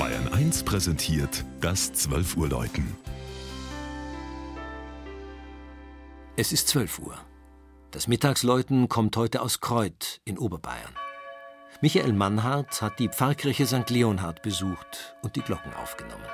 Bayern 1 präsentiert das 12 Uhr Läuten. Es ist 12 Uhr. Das Mittagsläuten kommt heute aus Kreuth in Oberbayern. Michael Mannhardt hat die Pfarrkirche St. Leonhard besucht und die Glocken aufgenommen.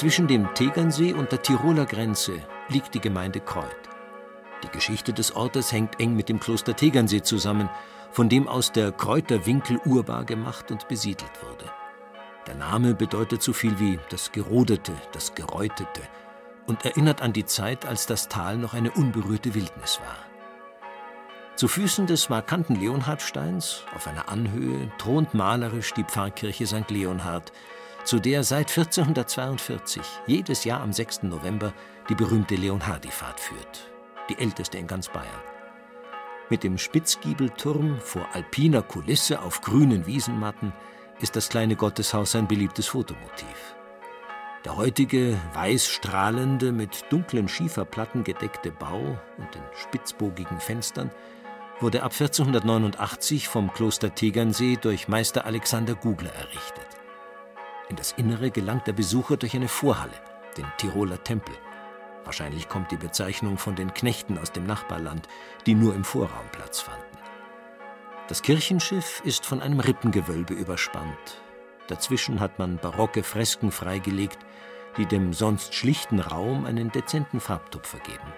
Zwischen dem Tegernsee und der Tiroler Grenze liegt die Gemeinde Kreuth. Die Geschichte des Ortes hängt eng mit dem Kloster Tegernsee zusammen, von dem aus der Kräuter Winkel urbar gemacht und besiedelt wurde. Der Name bedeutet so viel wie das Gerodete, das Geräutete und erinnert an die Zeit, als das Tal noch eine unberührte Wildnis war. Zu Füßen des markanten Leonhardsteins, auf einer Anhöhe, thront malerisch die Pfarrkirche St. Leonhard, zu der seit 1442 jedes Jahr am 6. November die berühmte Leonhardifahrt führt, die älteste in ganz Bayern. Mit dem Spitzgiebelturm vor alpiner Kulisse auf grünen Wiesenmatten ist das kleine Gotteshaus ein beliebtes Fotomotiv. Der heutige, weiß strahlende, mit dunklen Schieferplatten gedeckte Bau und den spitzbogigen Fenstern wurde ab 1489 vom Kloster Tegernsee durch Meister Alexander Gugler errichtet. In das Innere gelangt der Besucher durch eine Vorhalle, den Tiroler Tempel. Wahrscheinlich kommt die Bezeichnung von den Knechten aus dem Nachbarland, die nur im Vorraum Platz fanden. Das Kirchenschiff ist von einem Rippengewölbe überspannt. Dazwischen hat man barocke Fresken freigelegt, die dem sonst schlichten Raum einen dezenten Farbtupfer geben.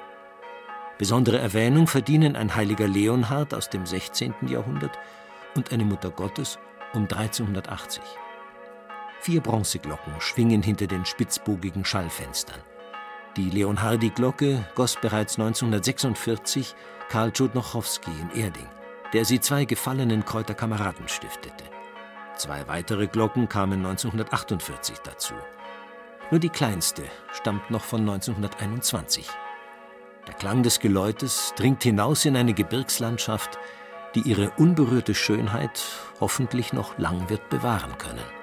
Besondere Erwähnung verdienen ein heiliger Leonhard aus dem 16. Jahrhundert und eine Mutter Gottes um 1380. Vier Bronzeglocken schwingen hinter den spitzbogigen Schallfenstern. Die Leonhardi-Glocke goss bereits 1946 Karl Tschudnochowski in Erding, der sie zwei gefallenen Kräuter Kameraden stiftete. Zwei weitere Glocken kamen 1948 dazu. Nur die kleinste stammt noch von 1921. Der Klang des Geläutes dringt hinaus in eine Gebirgslandschaft, die ihre unberührte Schönheit hoffentlich noch lang wird bewahren können.